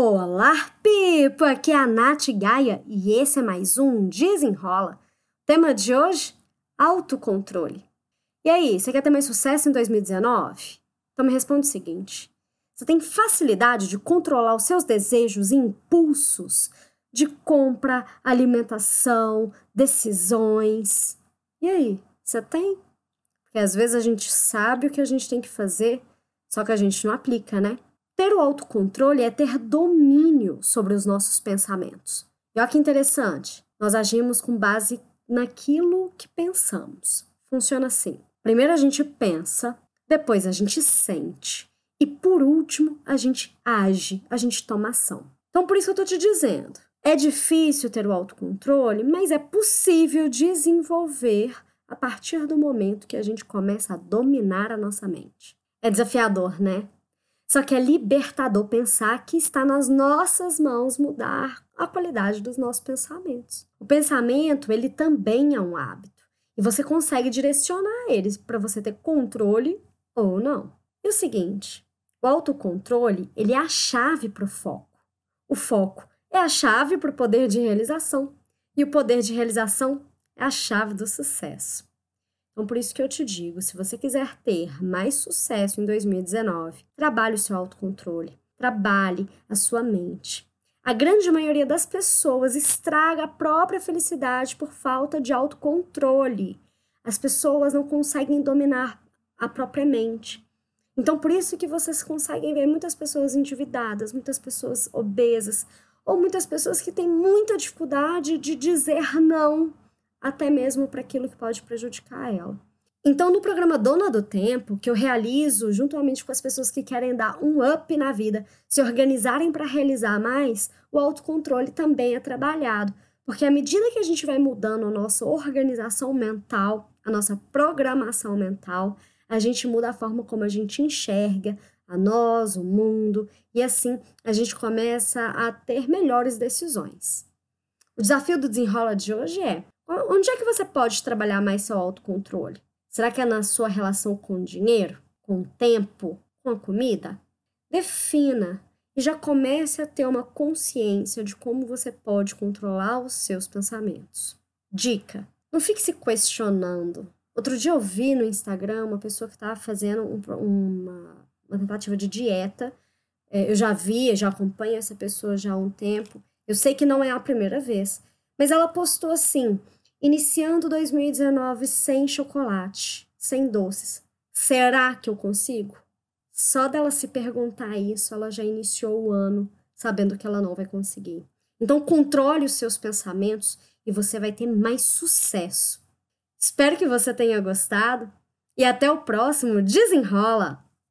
Olá, Pipo! Aqui é a Nath Gaia e esse é mais um Desenrola. Tema de hoje: autocontrole. E aí, você quer ter mais sucesso em 2019? Então me responde o seguinte: você tem facilidade de controlar os seus desejos e impulsos de compra, alimentação, decisões? E aí, você tem? Porque às vezes a gente sabe o que a gente tem que fazer, só que a gente não aplica, né? Ter o autocontrole é ter domínio sobre os nossos pensamentos. E olha que interessante, nós agimos com base naquilo que pensamos. Funciona assim: primeiro a gente pensa, depois a gente sente, e por último a gente age, a gente toma ação. Então, por isso que eu estou te dizendo: é difícil ter o autocontrole, mas é possível desenvolver a partir do momento que a gente começa a dominar a nossa mente. É desafiador, né? Só que é libertador pensar que está nas nossas mãos mudar a qualidade dos nossos pensamentos. O pensamento, ele também é um hábito. E você consegue direcionar eles para você ter controle ou não. E o seguinte, o autocontrole, ele é a chave para o foco. O foco é a chave para o poder de realização. E o poder de realização é a chave do sucesso. Então, por isso que eu te digo: se você quiser ter mais sucesso em 2019, trabalhe o seu autocontrole, trabalhe a sua mente. A grande maioria das pessoas estraga a própria felicidade por falta de autocontrole. As pessoas não conseguem dominar a própria mente. Então, por isso que vocês conseguem ver muitas pessoas endividadas, muitas pessoas obesas, ou muitas pessoas que têm muita dificuldade de dizer não até mesmo para aquilo que pode prejudicar ela. Então, no programa Dona do Tempo, que eu realizo juntamente com as pessoas que querem dar um up na vida, se organizarem para realizar mais, o autocontrole também é trabalhado. Porque à medida que a gente vai mudando a nossa organização mental, a nossa programação mental, a gente muda a forma como a gente enxerga a nós, o mundo, e assim a gente começa a ter melhores decisões. O desafio do desenrola de hoje é Onde é que você pode trabalhar mais seu autocontrole? Será que é na sua relação com o dinheiro, com o tempo, com a comida? Defina e já comece a ter uma consciência de como você pode controlar os seus pensamentos. Dica: não fique se questionando. Outro dia eu vi no Instagram uma pessoa que estava fazendo um, uma, uma tentativa de dieta. É, eu já vi, já acompanho essa pessoa já há um tempo. Eu sei que não é a primeira vez, mas ela postou assim: Iniciando 2019 sem chocolate, sem doces. Será que eu consigo? Só dela se perguntar isso, ela já iniciou o ano sabendo que ela não vai conseguir. Então, controle os seus pensamentos e você vai ter mais sucesso. Espero que você tenha gostado e até o próximo Desenrola!